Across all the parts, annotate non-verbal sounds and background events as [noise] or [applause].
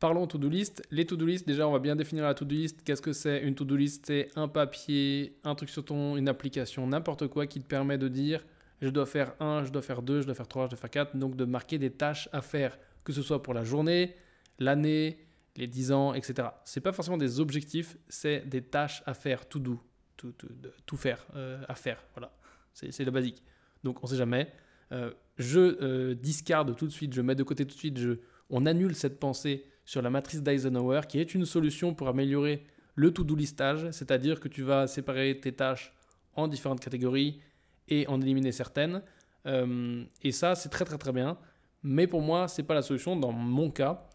Parlons to-do list. Les to-do list, déjà, on va bien définir la to-do list. Qu'est-ce que c'est Une to-do list, c'est un papier, un truc sur ton, une application, n'importe quoi qui te permet de dire je dois faire un, je dois faire deux, je dois faire trois, je dois faire quatre. Donc de marquer des tâches à faire, que ce soit pour la journée, l'année, les 10 ans, etc. C'est pas forcément des objectifs, c'est des tâches à faire, tout doux, tout, tout, tout faire, euh, à faire. Voilà, c'est le basique. Donc on sait jamais. Euh, je euh, discarde tout de suite, je mets de côté tout de suite, on annule cette pensée sur la matrice d'Eisenhower, qui est une solution pour améliorer le to-do listage, c'est-à-dire que tu vas séparer tes tâches en différentes catégories et en éliminer certaines. Euh, et ça, c'est très très très bien. Mais pour moi, c'est pas la solution dans mon cas.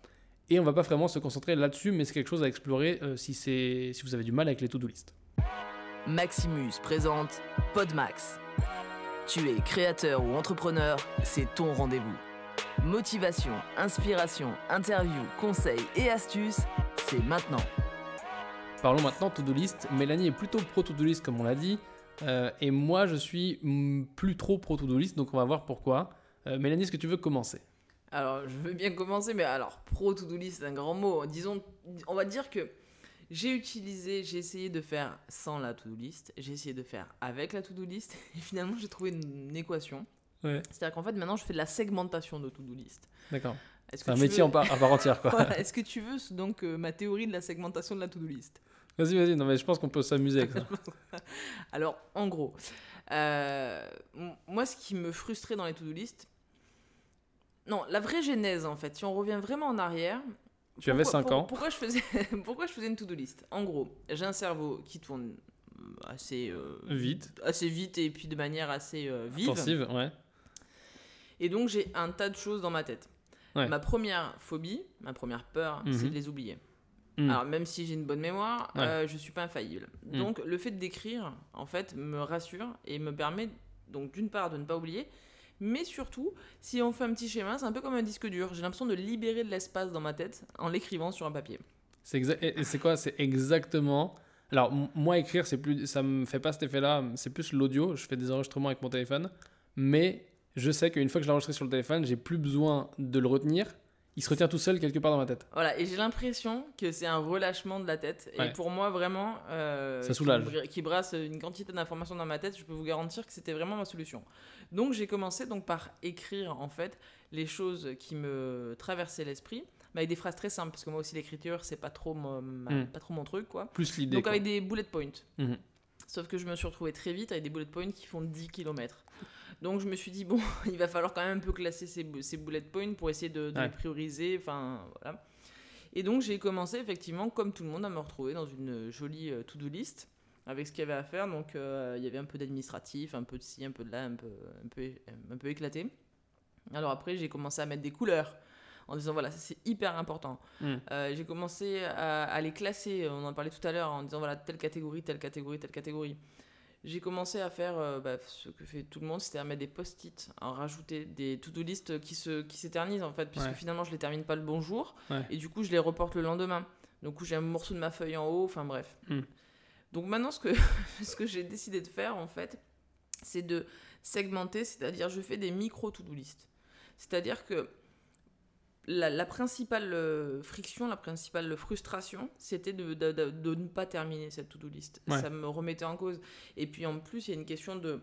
Et on va pas vraiment se concentrer là-dessus, mais c'est quelque chose à explorer euh, si, si vous avez du mal avec les to-do list. Maximus présente Podmax. Tu es créateur ou entrepreneur, c'est ton rendez-vous. Motivation, inspiration, interview, conseils et astuces, c'est maintenant. Parlons maintenant to-do list. Mélanie est plutôt pro to-do list comme on l'a dit. Euh, et moi, je suis plus trop pro to-do list, donc on va voir pourquoi. Euh, Mélanie, est-ce que tu veux commencer? Alors, je veux bien commencer, mais alors, pro to-do list, c'est un grand mot. Disons, on va dire que j'ai utilisé, j'ai essayé de faire sans la to-do list, j'ai essayé de faire avec la to-do list, [laughs] et finalement, j'ai trouvé une équation c'est-à-dire qu'en fait, maintenant, je fais de la segmentation de to-do list. D'accord. C'est un métier en part, à part entière, quoi. [laughs] Est-ce que tu veux donc euh, ma théorie de la segmentation de la to-do list? Vas-y, vas-y. Non, mais je pense qu'on peut s'amuser avec ça. [laughs] [laughs] Alors, en gros, euh, moi, ce qui me frustrait dans les to-do list, non, la vraie genèse, en fait, si on revient vraiment en arrière. Tu avais 5 ans. Pourquoi je, faisais, pourquoi je faisais une to-do list? En gros, j'ai un cerveau qui tourne assez euh, vite, assez vite et puis de manière assez vive. Intensive, ouais. Et donc j'ai un tas de choses dans ma tête. Ma première phobie, ma première peur, c'est mhm. de les oublier. Mhm. Alors même si j'ai une bonne mémoire, je euh, je suis pas infaillible. Mhm. Donc le fait d'écrire, en fait, me rassure et me permet donc d'une part de ne pas oublier, mais surtout, si on fait un petit schéma, c'est un peu comme un disque dur. J'ai l'impression de libérer de l'espace dans ma tête en l'écrivant sur un papier. C'est c'est quoi? C'est exactement. Alors moi écrire, c'est plus, ça me fait pas cet effet-là. C'est plus l'audio. Je fais des enregistrements avec mon téléphone, mais je sais qu'une fois que je l'ai enregistré sur le téléphone, j'ai plus besoin de le retenir. Il se retient tout seul quelque part dans ma tête. Voilà, et j'ai l'impression que c'est un relâchement de la tête. Et pour moi, vraiment, euh, ça soulage. Qui, brasse une quantité d'informations dans ma tête, je peux vous garantir que c'était vraiment ma solution. Donc j'ai commencé donc par écrire en fait les choses qui me traversaient l'esprit, mais avec des phrases très simples, parce que moi aussi l'écriture c'est pas trop mon, hmm. pas trop mon truc quoi. Plus l'idée. Donc avec des bullet points. Mhm. Sauf que je me suis retrouvé très vite avec des bullet points qui font 10 km. Donc je me suis dit, bon, [laughs] il va falloir quand même un peu classer ces, ces bullet points pour essayer de, les prioriser. Enfin, voilà. Et donc j'ai commencé effectivement, comme tout le monde, à me retrouver dans une jolie euh, to-do list avec ce qu'il y avait à faire. Donc euh, il y avait un peu d'administratif, un peu de ci, un peu de là, un peu, un peu, un peu éclaté. Alors après, j'ai commencé à mettre des couleurs en disant voilà, c'est hyper important. Hmm. Euh, j'ai commencé à, à, les classer, on en parlait tout à l'heure, en disant voilà, telle catégorie, telle catégorie, telle catégorie j'ai commencé à faire euh, bah, ce que fait tout le monde, c'est-à-dire mettre des post-it, à rajouter des to-do list qui se qui s'éternisent en fait, puisque finalement je les termine pas le bon jour, et du coup je les reporte le lendemain. Donc j'ai un morceau de ma feuille en haut, enfin bref. Hmm. Donc maintenant ce que [laughs] ce que j'ai décidé de faire en fait, c'est de segmenter, c'est-à-dire je fais des micro to-do list. C'est-à-dire que la, principale euh, friction, la principale frustration, c'était de, de, ne pas terminer cette to-do list. Ça me remettait en cause. Et puis en plus, il y a une question de,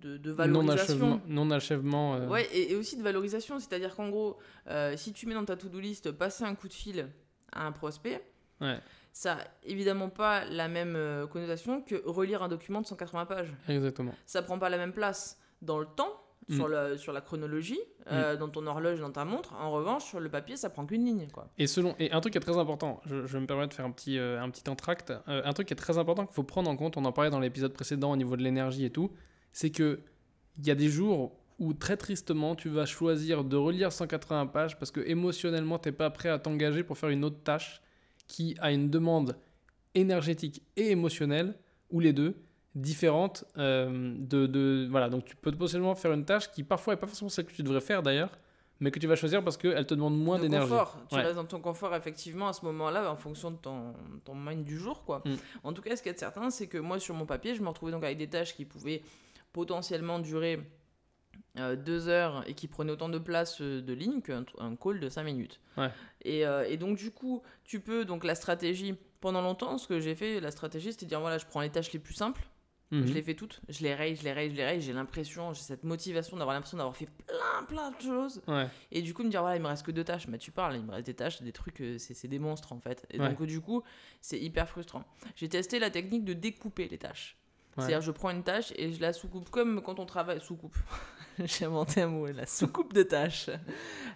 de, valorisation. Non-achèvement. Euh. Ouais, et, aussi de valorisation. C'est-à-dire qu'en gros, euh, si tu mets dans ta to-do list passer un coup de fil à un prospect, ça n'a évidemment pas la même connotation que relire un document de 180 pages. Exactement. Ça prend pas la même place dans le temps sur, mm. la, sur la chronologie, euh, mm. dans ton horloge, dans ta montre. En revanche, sur le papier, ça prend qu'une ligne. Quoi. Et, selon, et un truc qui est très important, je, je me permets de faire un petit, euh, un petit entracte, euh, un truc qui est très important qu'il faut prendre en compte, on en parlait dans l'épisode précédent au niveau de l'énergie et tout, c'est que il y a des jours où très tristement tu vas choisir de relire 180 pages parce que émotionnellement tu n'es pas prêt à t'engager pour faire une autre tâche qui a une demande énergétique et émotionnelle, ou les deux, différentes euh, de, de, voilà donc tu peux potentiellement faire une tâche qui parfois est pas forcément celle que tu devrais faire d'ailleurs mais que tu vas choisir parce qu'elle te demande moins d'énergie. Tu restes dans ton confort effectivement à ce moment-là en fonction de ton, ton mind du jour quoi. Mm. En tout cas, ce qui est certain, c'est que moi sur mon papier, je me retrouvais donc avec des tâches qui pouvaient potentiellement durer deux heures et qui prenait autant de place de ligne qu'un call de 5 minutes. Et, et, donc, du coup, tu peux, donc la stratégie, pendant longtemps, ce que j'ai fait, la stratégie, c'était de dire voilà, je prends les tâches les plus simples je mhm. les fais toutes, je les raye, je les raye, je les raye. J'ai l'impression, j'ai cette motivation d'avoir l'impression d'avoir fait plein, plein de choses. Et du coup, me dire, voilà, il me reste que deux tâches. Mais tu parles, il me reste des tâches, des trucs, euh, c'est des monstres en fait. Et donc, du coup, c'est hyper frustrant. J'ai testé la technique de découper les tâches. C'est-à-dire, je prends une tâche et je la sous-coupe comme quand on travaille. Sous-coupe. [laughs] j'ai inventé un mot, la sous-coupe de tâches.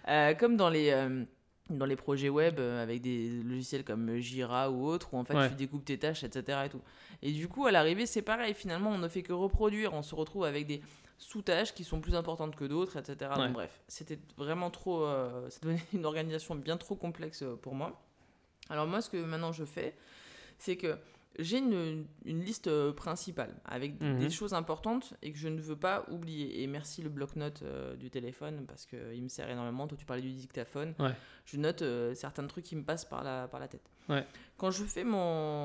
Euh, comme dans les. Euh, dans les projets web avec des logiciels comme Jira ou autres où en fait tu découpes tes tâches etc et tout et du coup, à l'arrivée, c'est pareil. Finalement, on ne fait que reproduire. On se retrouve avec des sous-tâches qui sont plus importantes que d'autres, etc. Donc, bref, c'était vraiment trop. Euh, [laughs] ça devenait une organisation bien trop complexe euh, pour moi. Alors, moi, ce que maintenant je fais, c'est que j'ai une, une, liste euh, principale avec des mhm. choses importantes et que je ne veux pas oublier. Et merci le bloc-notes du téléphone parce qu'il me sert énormément. Toi, tu parlais du dictaphone. Je note certains trucs qui me passent par la, par la tête. Quand je fais mon.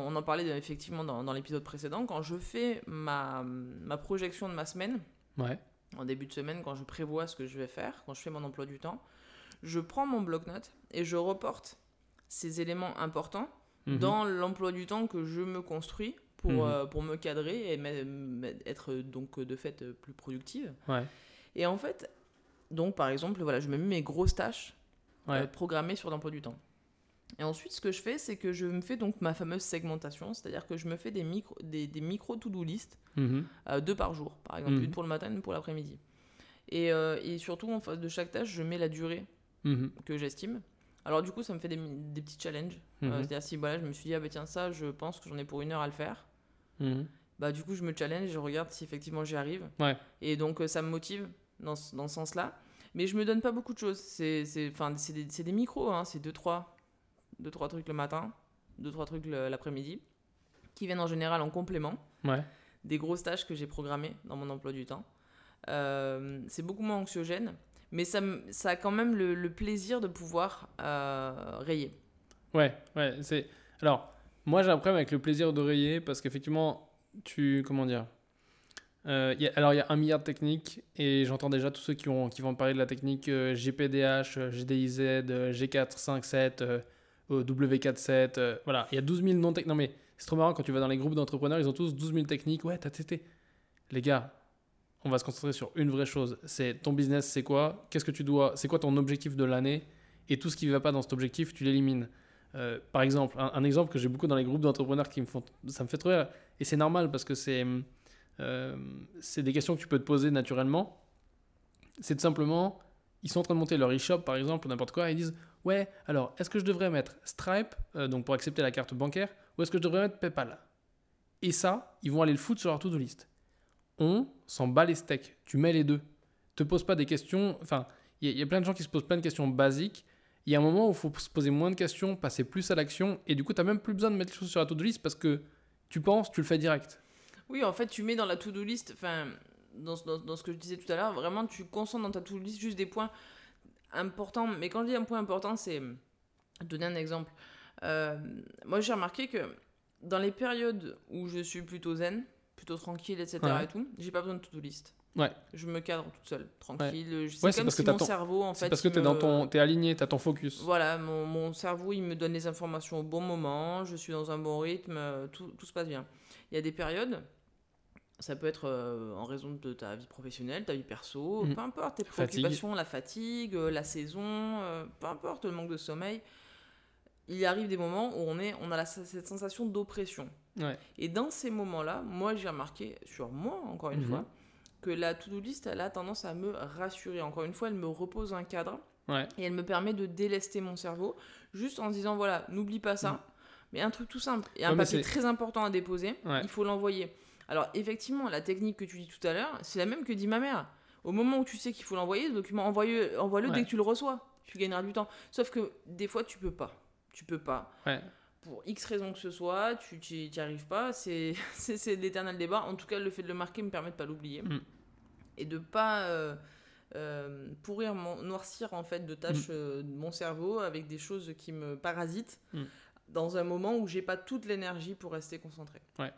On en parlait effectivement dans, dans l'épisode précédent. Quand je fais ma, ma, projection de ma semaine, en début de semaine, quand je prévois ce que je vais faire, quand je fais mon emploi du temps, je prends mon bloc-notes et je reporte ces éléments importants mhm. dans l'emploi du temps que je me construis pour, mhm. euh, pour me cadrer et être donc de fait plus productive. Et en fait, donc par exemple, voilà, je me mets mes grosses tâches euh, programmées sur l'emploi du temps. Et ensuite, ce que je fais, c'est que je me fais donc ma fameuse segmentation, c'est-à-dire que je me fais des micro, des, des micro to-do list, mhm. euh, deux par jour, par exemple, une pour le matin, une pour l'après-midi. Et, euh, et, surtout, en face de chaque tâche, je mets la durée que j'estime. Alors, du coup, ça me fait des, des petits challenges. Euh, c'est-à-dire, si voilà, je me suis dit, ah bah tiens, ça, je pense que j'en ai pour une heure à le faire. Bah, du coup, je me challenge, je regarde si effectivement j'y arrive. Ouais. Et donc, ça me motive dans, dans ce sens-là. Mais je me donne pas beaucoup de choses. C'est des, des micros, hein, c'est deux, trois deux, trois trucs le matin, deux, trois trucs l'après-midi, qui viennent en général en complément des grosses tâches que j'ai programmées dans mon emploi du temps. Euh, c'est beaucoup moins anxiogène, mais ça, ça a quand même le, plaisir de pouvoir euh, rayer. Ouais, ouais, c'est... Alors, moi j'ai un problème avec le plaisir de rayer parce qu'effectivement, tu... Comment dire euh, alors, il y a un milliard de techniques et j'entends déjà tous ceux qui, ont, qui vont parler de la technique GPDH, GDIZ, G4, 5, 7, W47, euh, voilà, il y a 12 000 noms techniques. Non mais c'est trop marrant quand tu vas dans les groupes d'entrepreneurs, ils ont tous 12 000 techniques. Ouais, t'as testé. Les gars, on va se concentrer sur une vraie chose. C'est ton business, c'est quoi? Qu'est-ce que tu dois C'est quoi ton objectif de l'année? Et tout ce qui ne va pas dans cet objectif, tu l'élimines. Euh, par exemple, un, exemple que j'ai beaucoup dans les groupes d'entrepreneurs qui me font, ça me fait trop rire. Et c'est normal parce que c'est, euh, c'est des questions que tu peux te poser naturellement. C'est tout simplement, ils sont en train de monter leur e-shop par exemple ou n'importe quoi, et ils disent ouais, alors est-ce que je devrais mettre Stripe, euh, donc pour accepter la carte bancaire, ou est-ce que je devrais mettre PayPal? Et ça, ils vont aller le foutre sur leur to-do list. On s'en bat les steaks. Tu mets les deux. Te pose pas des questions. Enfin, il y, a plein de gens qui se posent plein de questions basiques. Il y a un moment où il faut se poser moins de questions, passer plus à l'action, et du coup, tu n'as même plus besoin de mettre les choses sur la to-do list parce que tu penses, tu le fais direct. Oui, en fait, tu mets dans la to-do list, enfin, dans, dans, ce que je disais tout à l'heure, vraiment, tu concentres dans ta to-do list juste des points important, mais quand je dis un point important, c'est donner un exemple. Euh, moi, j'ai remarqué que dans les périodes où je suis plutôt zen, plutôt tranquille, etc. et tout, j'ai pas besoin de to-do list. Ouais. Je me cadre toute seule, tranquille. C'est comme si mon cerveau, en fait. parce que tu es, dans ton... es aligné, tu as ton focus. Voilà, mon, mon, cerveau, il me donne les informations au bon moment, je suis dans un bon rythme, tout, tout se passe bien. Il y a des périodes ça peut être euh, en raison de ta vie professionnelle, ta vie perso, mm. peu importe, tes préoccupations, la fatigue, euh, la saison, euh, peu importe, le manque de sommeil. Il arrive des moments où on, est, on a cette sensation d'oppression. Et dans ces moments-là, moi j'ai remarqué, sur moi encore une mm-hmm. fois, que la to-do list, elle a tendance à me rassurer. Encore une fois, elle me repose un cadre et elle me permet de délester mon cerveau juste en se disant voilà, n'oublie pas ça. Mm. Mais un truc tout simple et un papier très important à déposer, il faut l'envoyer. Alors effectivement, la technique que tu dis tout à l'heure, c'est la même que dit ma mère. Au moment où tu sais qu'il faut l'envoyer, le document, envoie-le envoie dès que tu le reçois. Tu gagneras du temps. Sauf que des fois, tu peux pas. Tu peux pas. Pour X raison que ce soit, tu n'y arrives pas. [laughs] C'est l'éternel débat. En tout cas, le fait de le marquer me permet de pas l'oublier. Mm. Et de pas euh, euh, pourrir, noircir en fait de tâches mm. euh, mon cerveau avec des choses qui me parasitent. Mm. Dans un moment où j'ai pas toute l'énergie pour rester concentré. Ouais.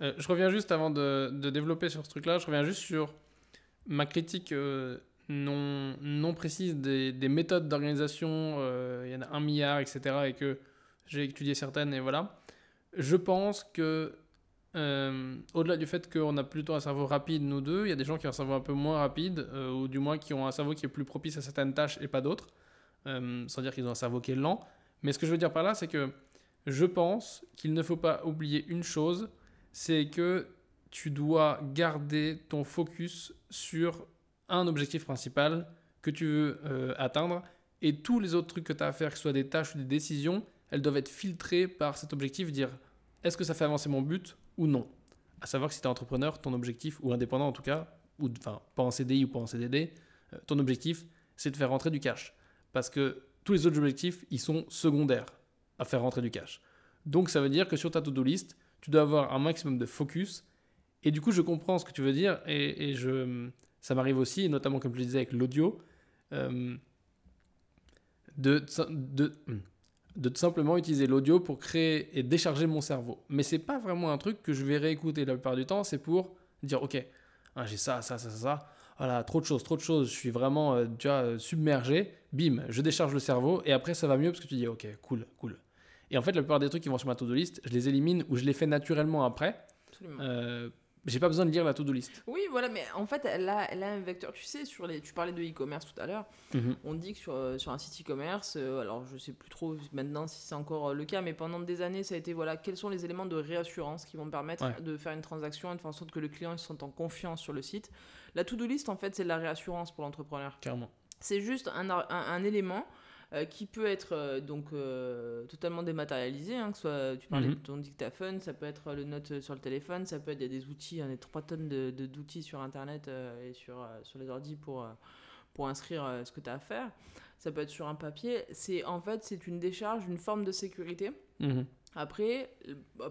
Je reviens juste avant de, de, développer sur ce truc-là, je reviens juste sur ma critique non, non précise des, des méthodes d'organisation, il y en a un milliard, etc., et que j'ai étudié certaines, et voilà. Je pense que, au-delà du fait qu'on a plutôt un cerveau rapide, nous deux, il y a des gens qui ont un cerveau un peu moins rapide, ou du moins qui ont un cerveau qui est plus propice à certaines tâches et pas d'autres, sans dire qu'ils ont un cerveau qui est lent. Mais ce que je veux dire par là, c'est que je pense qu'il ne faut pas oublier une chose, c'est que tu dois garder ton focus sur un objectif principal que tu veux euh, atteindre et tous les autres trucs que tu as à faire, que ce soit des tâches ou des décisions, elles doivent être filtrées par cet objectif, dire est-ce que ça fait avancer mon but ou non? À savoir que si tu es entrepreneur, ton objectif, ou indépendant en tout cas, ou enfin pas en CDI ou pas en CDD, euh, ton objectif c'est de faire rentrer du cash. Parce que tous les autres objectifs, ils sont secondaires à faire rentrer du cash. Donc ça veut dire que sur ta to-do list, tu dois avoir un maximum de focus. Et du coup, je comprends ce que tu veux dire. Et, je, ça m'arrive aussi, notamment comme je le disais avec l'audio, euh, de, de, de, simplement utiliser l'audio pour créer et décharger mon cerveau. Mais c'est pas vraiment un truc que je vais réécouter la plupart du temps. C'est pour dire, ok, hein, j'ai ça, ça, ça, ça voilà, trop de choses, trop de choses, je suis vraiment euh, déjà euh, submergé, bim, je décharge le cerveau et après ça va mieux parce que tu dis ok, cool, cool. Et en fait, la plupart des trucs qui vont sur ma to-do list, je les élimine ou je les fais naturellement après. Absolument. Euh, j'ai pas besoin de lire la to-do list. Oui, voilà, mais en fait, elle a, elle a un vecteur. Tu sais, sur les, tu parlais de e-commerce tout à l'heure. Mhm. On dit que sur, sur un site e-commerce, alors je sais plus trop maintenant si c'est encore le cas, mais pendant des années, ça a été voilà, quels sont les éléments de réassurance qui vont permettre de faire une transaction et de faire en sorte que le client se sente en confiance sur le site. La to-do list, en fait, c'est de la réassurance pour l'entrepreneur. Clairement. C'est juste un, un, élément euh, qui peut être euh, donc euh, totalement dématérialisé, hein, que soit tu parlais mhm. de ton dictaphone, ça peut être le note sur le téléphone, ça peut être des outils, on a 3 tonnes d'outils de, d'outils sur internet et sur, sur les ordi pour, pour inscrire ce que tu as à faire. Ça peut être sur un papier. C'est en fait c'est une décharge, une forme de sécurité. Mhm. Après,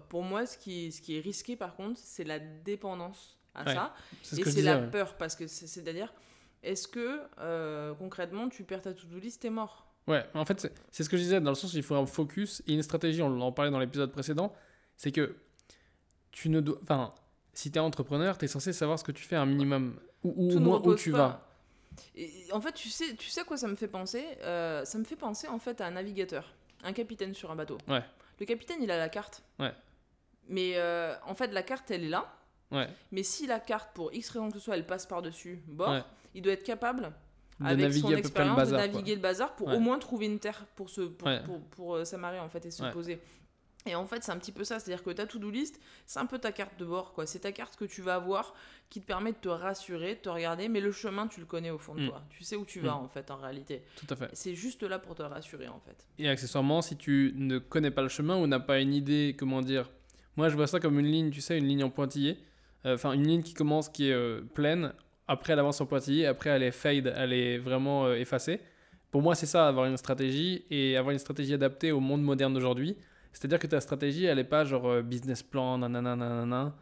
pour moi, ce qui, ce qui est risqué par contre, c'est la dépendance à ça. Et c'est la peur, parce que c'est-à-dire, est-ce que euh, concrètement, tu perds ta to-do list, t'es mort? Ouais, en fait, c'est ce que je disais, dans le sens où il faut un focus et une stratégie, on en parlait dans l'épisode précédent, c'est que tu ne dois. Enfin, si tu es entrepreneur, tu es censé savoir ce que tu fais un minimum, ou, au moins où tu vas. Et en fait, tu sais, tu sais quoi ça me fait penser euh, Ça me fait penser en fait à un navigateur, un capitaine sur un bateau. Ouais. Le capitaine, il a la carte. Ouais. Mais euh, en fait, la carte, elle est là. Mais si la carte, pour X raison que ce soit, elle passe par-dessus bord, il doit être capable, avec son expérience, de naviguer le bazar pour au moins trouver une terre pour, se, pour, pour, pour, euh, s'amarrer en fait, et se poser. Et en fait, c'est un petit peu ça, c'est-à-dire que ta to-do list, c'est un peu ta carte de bord, quoi. C'est ta carte que tu vas avoir qui te permet de te rassurer, de te regarder, mais le chemin, tu le connais au fond de mm. toi. Tu sais où tu vas, mm. en fait, en réalité. Tout à fait. C'est juste là pour te rassurer, en fait. Et accessoirement, si tu ne connais pas le chemin ou n'as pas une idée, comment dire, moi je vois ça comme une ligne, tu sais, une ligne en pointillé. Euh, enfin une ligne qui commence qui est euh, pleine, après avance en pointillé, après elle est fade, elle est vraiment euh, effacée. Pour moi, c'est ça, avoir une stratégie et avoir une stratégie adaptée au monde moderne d'aujourd'hui. C'est-à-dire que ta stratégie, elle n'est pas genre business plan, nanana, nanana,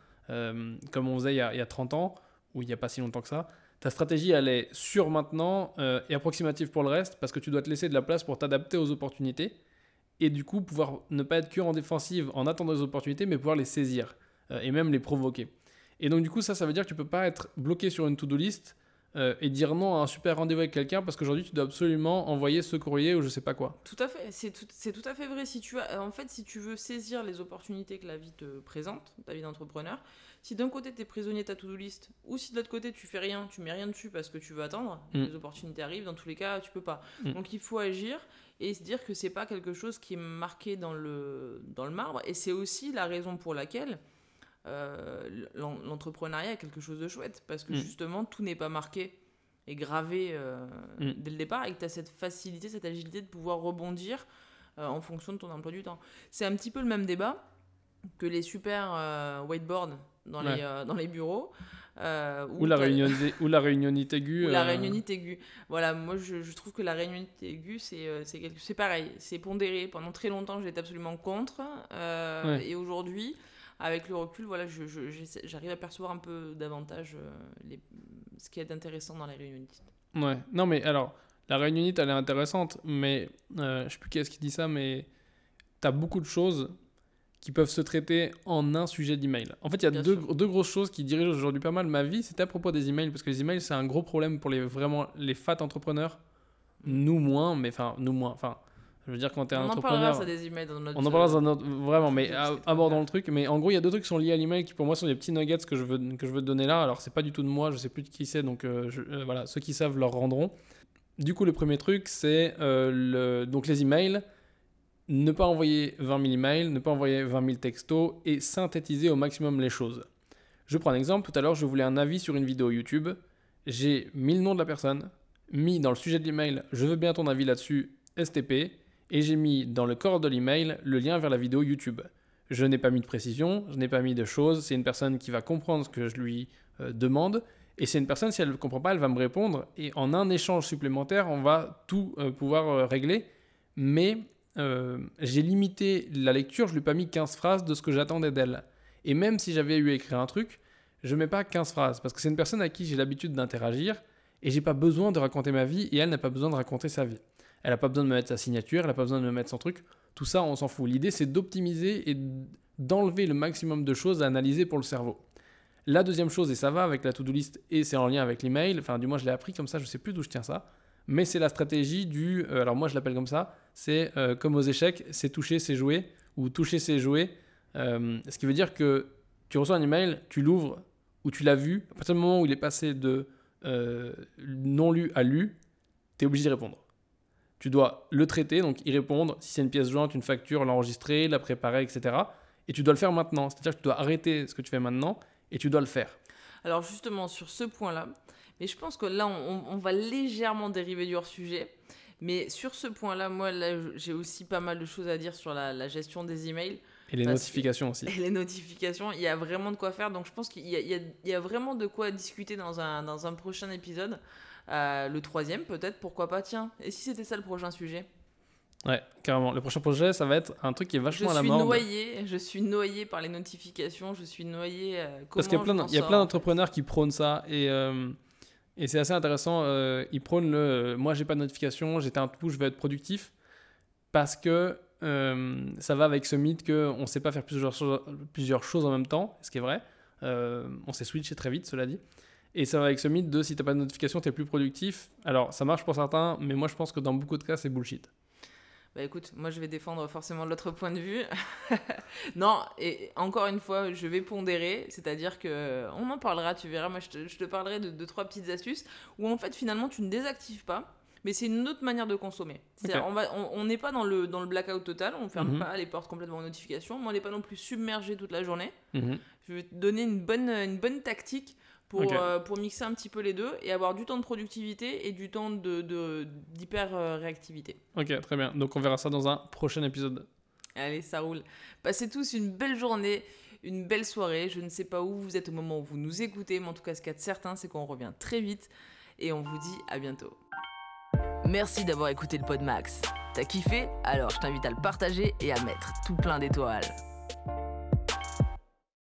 comme on faisait il y, a, il y, a, 30 ans, ou il n'y a pas si longtemps que ça. Ta stratégie, elle est sûre maintenant et approximative pour le reste, parce que tu dois te laisser de la place pour t'adapter aux opportunités et du coup pouvoir ne pas être que en défensive en attendant les opportunités, mais pouvoir les saisir et même les provoquer. Et donc, du coup, ça, ça veut dire que tu peux pas être bloqué sur une to-do list euh, et dire non à un super rendez-vous avec quelqu'un parce qu'aujourd'hui, tu dois absolument envoyer ce courrier ou je sais pas quoi. Tout à fait, c'est tout, tout, à fait vrai. Si tu as, en fait, si tu veux saisir les opportunités que la vie te présente, ta vie d'entrepreneur, si d'un côté tu es prisonnier de ta to-do list, ou si de l'autre côté tu fais rien, tu mets rien dessus parce que tu veux attendre, mm. les opportunités arrivent, dans tous les cas, tu peux pas. Mm. Donc il faut agir et se dire que c'est pas quelque chose qui est marqué dans le, dans le marbre. Et c'est aussi la raison pour laquelle euh, l'entrepreneuriat est quelque chose de chouette parce que mm. justement tout n'est pas marqué et gravé euh, mm. dès le départ et que tu as cette facilité, cette agilité de pouvoir rebondir euh, en fonction de ton emploi du temps. C'est un petit peu le même débat que les super whiteboards dans, les, dans les bureaux. [laughs] ou, la réunion, ou la réunionite aiguë. Ou la réunionite aiguë. Voilà, moi je, je trouve que la réunionite aiguë, c'est pareil. C'est pondéré. Pendant très longtemps, j'étais absolument contre. Et aujourd'hui, avec le recul, voilà, j'arrive à percevoir un peu davantage euh, les, ce qui est intéressant dans la réunionnite. Ouais, non mais alors, la réunionnite, elle est intéressante, mais euh, je sais plus qui est-ce qui dit ça, mais tu as beaucoup de choses qui peuvent se traiter en un sujet d'email. En fait, il y a deux, deux, grosses choses qui dirigent aujourd'hui pas mal ma vie. C'était à propos des emails, parce que les emails, c'est un gros problème pour les vraiment les fat entrepreneurs. Nous moins, mais enfin, nous moins. Enfin, je veux dire, quand tu es un entrepreneur. On en parlera, ça des emails dans notre. On en parlera dans Vraiment, mais abordons le truc. Mais en gros, il y a deux trucs qui sont liés à l'email qui, pour moi, sont des petits nuggets que je veux, que je veux te donner là. Alors, c'est pas du tout de moi, je sais plus de qui c'est, donc euh, euh, voilà, ceux qui savent leur rendront. Du coup, le premier truc, c'est euh, le... donc les emails ne pas envoyer 20 000 emails, ne pas envoyer 20 000 textos et synthétiser au maximum les choses. Je prends un exemple, tout à l'heure je voulais un avis sur une vidéo YouTube, j'ai mis le nom de la personne, mis dans le sujet de l'email, je veux bien ton avis là-dessus, STP, et j'ai mis dans le corps de l'email le lien vers la vidéo YouTube. Je n'ai pas mis de précision, je n'ai pas mis de choses, c'est une personne qui va comprendre ce que je lui euh, demande, et c'est une personne, si elle ne comprend pas, elle va me répondre, et en un échange supplémentaire, on va tout euh, pouvoir euh, régler, mais j'ai limité la lecture, je lui ai pas mis 15 phrases de ce que j'attendais d'elle. Et même si j'avais eu à écrire un truc, je mets pas 15 phrases parce que c'est une personne à qui j'ai l'habitude d'interagir et j'ai pas besoin de raconter ma vie et elle n'a pas besoin de raconter sa vie. Elle n'a pas besoin de me mettre sa signature, elle n'a pas besoin de me mettre son truc. Tout ça, on s'en fout. L'idée, c'est d'optimiser et d'enlever le maximum de choses à analyser pour le cerveau. La deuxième chose, et ça va avec la to-do list et c'est en lien avec l'email, enfin du moins je l'ai appris comme ça, je sais plus d'où je tiens ça, mais c'est la stratégie du, euh, alors moi je l'appelle comme ça, c'est euh, comme aux échecs, c'est toucher, c'est jouer, ou toucher, c'est jouer. Euh, ce qui veut dire que tu reçois un email, tu l'ouvres, ou tu l'as vu, à partir du moment où il est passé de non lu à lu, tu es obligé d'y répondre. Tu dois le traiter, donc y répondre, si c'est une pièce jointe, une facture, l'enregistrer, la préparer, etc. Et tu dois le faire maintenant, c'est-à-dire que tu dois arrêter ce que tu fais maintenant, et tu dois le faire. Alors justement, sur ce point-là, mais je pense que là, on, va légèrement dériver du hors-sujet. Mais sur ce point-là, moi, là, j'ai aussi pas mal de choses à dire sur la, gestion des emails. Et les notifications aussi. [laughs] Et les notifications, il y a vraiment de quoi faire. Donc je pense qu'il y, a vraiment de quoi discuter dans un, dans un prochain épisode. Euh, le troisième, peut-être, pourquoi pas, tiens. Et si c'était ça le prochain sujet Ouais, carrément. Le prochain projet, ça va être un truc qui est vachement à la mode. Je suis noyé, je suis noyé par les notifications, je suis noyé. Euh, Parce qu'il y a plein, d'entrepreneurs qui prônent ça et euh, et c'est assez intéressant. Euh, ils prônent le moi, j'ai pas de notification, j'étais un tout, je vais être productif. Parce que ça va avec ce mythe qu'on ne sait pas faire plusieurs, choses, plusieurs choses en même temps, ce qui est vrai. on s'est switché très vite, cela dit. Et ça va avec ce mythe de si tu n'as pas de notification, tu es plus productif. Alors, ça marche pour certains, mais moi, je pense que dans beaucoup de cas, c'est bullshit. Bah écoute, moi je vais défendre forcément l'autre point de vue. [laughs] non, et encore une fois, je vais pondérer, c'est-à-dire que on en parlera, tu verras, moi je te, parlerai de deux, trois petites astuces où en fait finalement tu ne désactives pas, mais c'est une autre manière de consommer. On n'est pas dans le, dans le blackout total, on ne ferme mhm. pas les portes complètement aux notifications, mais on n'est pas non plus submergé toute la journée. Mhm. Je vais te donner une bonne, une bonne tactique pour, euh, pour mixer un petit peu les deux et avoir du temps de productivité et du temps d'hyper de, d'hyper euh, réactivité. Ok, très bien. Donc on verra ça dans un prochain épisode. Allez, ça roule. Passez tous une belle journée, une belle soirée. Je ne sais pas où vous êtes au moment où vous nous écoutez, mais en tout cas, ce qu'il y a de certain, c'est qu'on revient très vite et on vous dit à bientôt. Merci d'avoir écouté le Pod Max. T'as kiffé? Alors je t'invite à le partager et à mettre tout plein d'étoiles.